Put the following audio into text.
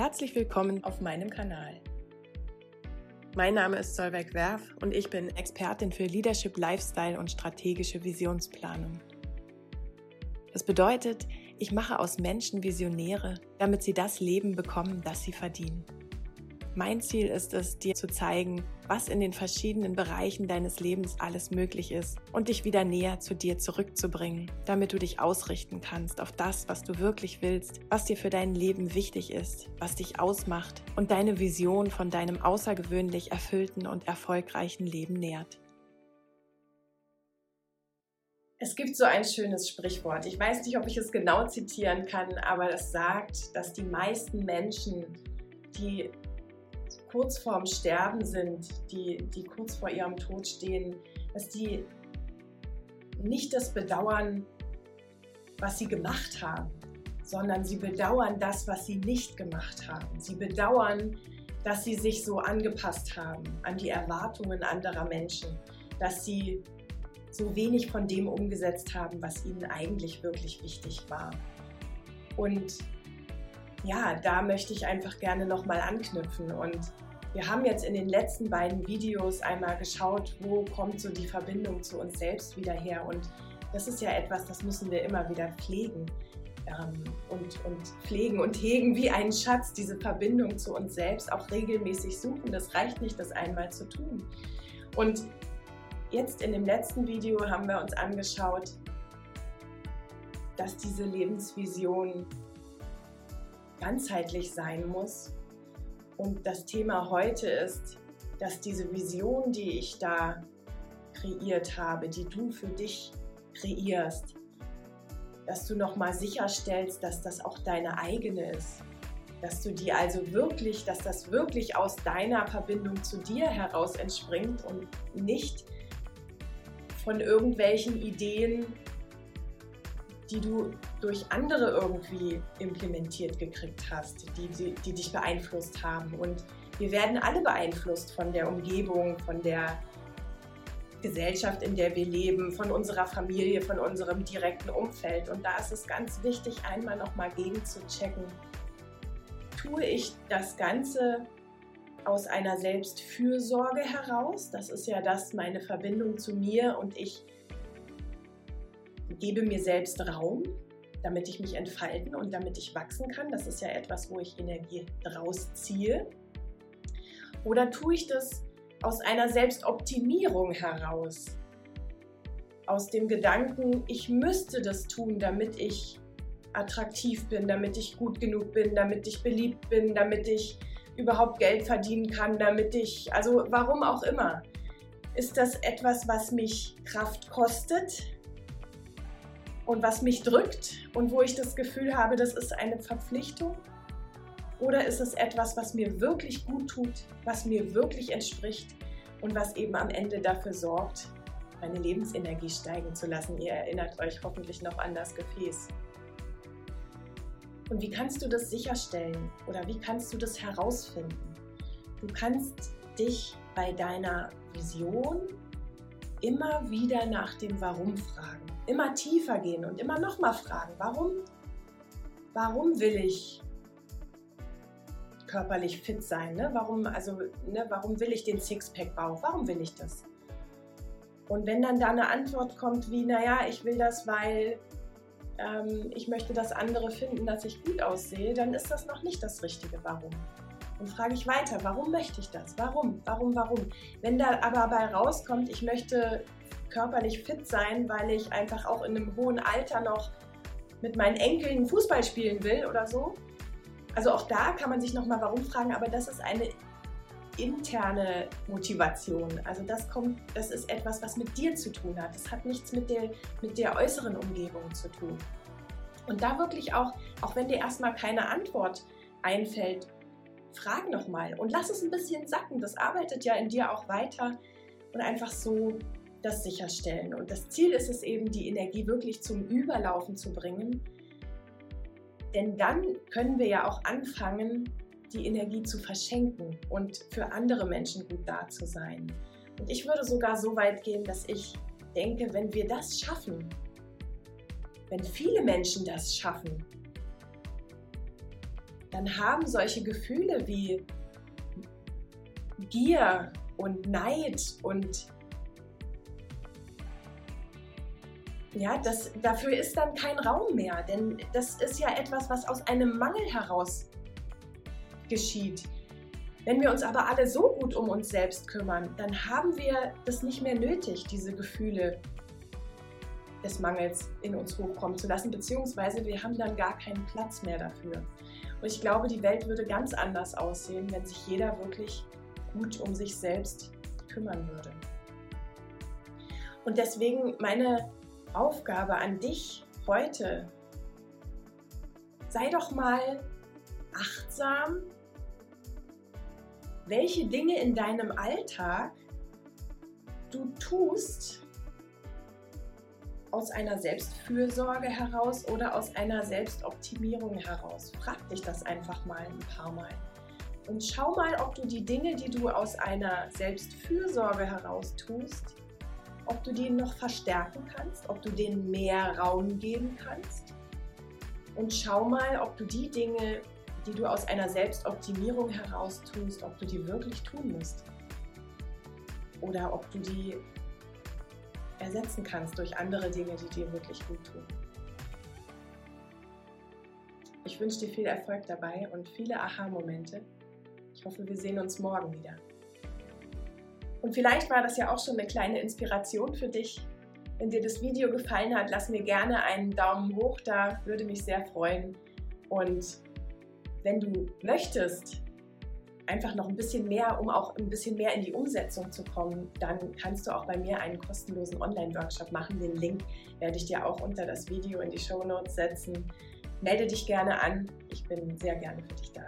Herzlich willkommen auf meinem Kanal. Mein Name ist Solveig Werf und ich bin Expertin für Leadership, Lifestyle und strategische Visionsplanung. Das bedeutet, ich mache aus Menschen Visionäre, damit sie das Leben bekommen, das sie verdienen. Mein Ziel ist es, dir zu zeigen, was in den verschiedenen Bereichen deines Lebens alles möglich ist und dich wieder näher zu dir zurückzubringen, damit du dich ausrichten kannst auf das, was du wirklich willst, was dir für dein Leben wichtig ist, was dich ausmacht und deine Vision von deinem außergewöhnlich erfüllten und erfolgreichen Leben nährt. Es gibt so ein schönes Sprichwort. Ich weiß nicht, ob ich es genau zitieren kann, aber es sagt, dass die meisten Menschen, die kurz vorm Sterben sind, die, die kurz vor ihrem Tod stehen, dass die nicht das bedauern, was sie gemacht haben, sondern sie bedauern das, was sie nicht gemacht haben. Sie bedauern, dass sie sich so angepasst haben an die Erwartungen anderer Menschen, dass sie so wenig von dem umgesetzt haben, was ihnen eigentlich wirklich wichtig war. Und ja, da möchte ich einfach gerne nochmal anknüpfen. Und wir haben jetzt in den letzten beiden Videos einmal geschaut, wo kommt so die Verbindung zu uns selbst wieder her. Und das ist ja etwas, das müssen wir immer wieder pflegen. Ähm, und, und pflegen und hegen wie einen Schatz, diese Verbindung zu uns selbst auch regelmäßig suchen. Das reicht nicht, das einmal zu tun. Und jetzt in dem letzten Video haben wir uns angeschaut, dass diese Lebensvision ganzheitlich sein muss. Und das Thema heute ist, dass diese Vision, die ich da kreiert habe, die du für dich kreierst, dass du nochmal sicherstellst, dass das auch deine eigene ist. Dass du die also wirklich, dass das wirklich aus deiner Verbindung zu dir heraus entspringt und nicht von irgendwelchen Ideen die du durch andere irgendwie implementiert gekriegt hast, die, die, die dich beeinflusst haben. Und wir werden alle beeinflusst von der Umgebung, von der Gesellschaft, in der wir leben, von unserer Familie, von unserem direkten Umfeld. Und da ist es ganz wichtig, einmal nochmal gegen zu checken. Tue ich das Ganze aus einer Selbstfürsorge heraus? Das ist ja das, meine Verbindung zu mir und ich gebe mir selbst Raum, damit ich mich entfalten und damit ich wachsen kann. Das ist ja etwas, wo ich Energie draus ziehe. Oder tue ich das aus einer Selbstoptimierung heraus? Aus dem Gedanken, ich müsste das tun, damit ich attraktiv bin, damit ich gut genug bin, damit ich beliebt bin, damit ich überhaupt Geld verdienen kann, damit ich, also warum auch immer. Ist das etwas, was mich Kraft kostet? Und was mich drückt und wo ich das Gefühl habe, das ist eine Verpflichtung? Oder ist es etwas, was mir wirklich gut tut, was mir wirklich entspricht und was eben am Ende dafür sorgt, meine Lebensenergie steigen zu lassen? Ihr erinnert euch hoffentlich noch an das Gefäß. Und wie kannst du das sicherstellen oder wie kannst du das herausfinden? Du kannst dich bei deiner Vision immer wieder nach dem Warum fragen immer tiefer gehen und immer nochmal fragen, warum, warum will ich körperlich fit sein? Ne? Warum, also, ne, warum will ich den Sixpack-Bauch? Warum will ich das? Und wenn dann da eine Antwort kommt wie, naja, ich will das, weil ähm, ich möchte, dass andere finden, dass ich gut aussehe, dann ist das noch nicht das richtige Warum. Und frage ich weiter, warum möchte ich das? Warum? Warum? Warum? Wenn da aber dabei rauskommt, ich möchte körperlich fit sein, weil ich einfach auch in einem hohen Alter noch mit meinen Enkeln Fußball spielen will oder so. Also auch da kann man sich nochmal warum fragen, aber das ist eine interne Motivation. Also das kommt, das ist etwas, was mit dir zu tun hat. Das hat nichts mit der, mit der äußeren Umgebung zu tun. Und da wirklich auch, auch wenn dir erstmal keine Antwort einfällt, frag nochmal und lass es ein bisschen sacken. Das arbeitet ja in dir auch weiter und einfach so das sicherstellen. Und das Ziel ist es eben, die Energie wirklich zum Überlaufen zu bringen. Denn dann können wir ja auch anfangen, die Energie zu verschenken und für andere Menschen gut da zu sein. Und ich würde sogar so weit gehen, dass ich denke, wenn wir das schaffen, wenn viele Menschen das schaffen, dann haben solche Gefühle wie Gier und Neid und ja, das, dafür ist dann kein Raum mehr, denn das ist ja etwas, was aus einem Mangel heraus geschieht. Wenn wir uns aber alle so gut um uns selbst kümmern, dann haben wir das nicht mehr nötig, diese Gefühle des Mangels in uns hochkommen zu lassen, beziehungsweise wir haben dann gar keinen Platz mehr dafür. Und ich glaube, die Welt würde ganz anders aussehen, wenn sich jeder wirklich gut um sich selbst kümmern würde. Und deswegen meine Aufgabe an dich heute, sei doch mal achtsam, welche Dinge in deinem Alltag du tust aus einer Selbstfürsorge heraus oder aus einer Selbstoptimierung heraus. Frag dich das einfach mal ein paar Mal. Und schau mal, ob du die Dinge, die du aus einer Selbstfürsorge heraus tust, ob du die noch verstärken kannst, ob du denen mehr Raum geben kannst. Und schau mal, ob du die Dinge, die du aus einer Selbstoptimierung heraus tust, ob du die wirklich tun musst. Oder ob du die ersetzen kannst durch andere Dinge, die dir wirklich gut tun. Ich wünsche dir viel Erfolg dabei und viele Aha-Momente. Ich hoffe, wir sehen uns morgen wieder. Und vielleicht war das ja auch schon eine kleine Inspiration für dich. Wenn dir das Video gefallen hat, lass mir gerne einen Daumen hoch da, würde mich sehr freuen. Und wenn du möchtest, einfach noch ein bisschen mehr, um auch ein bisschen mehr in die Umsetzung zu kommen, dann kannst du auch bei mir einen kostenlosen Online-Workshop machen. Den Link werde ich dir auch unter das Video in die Show Notes setzen. Melde dich gerne an. Ich bin sehr gerne für dich da.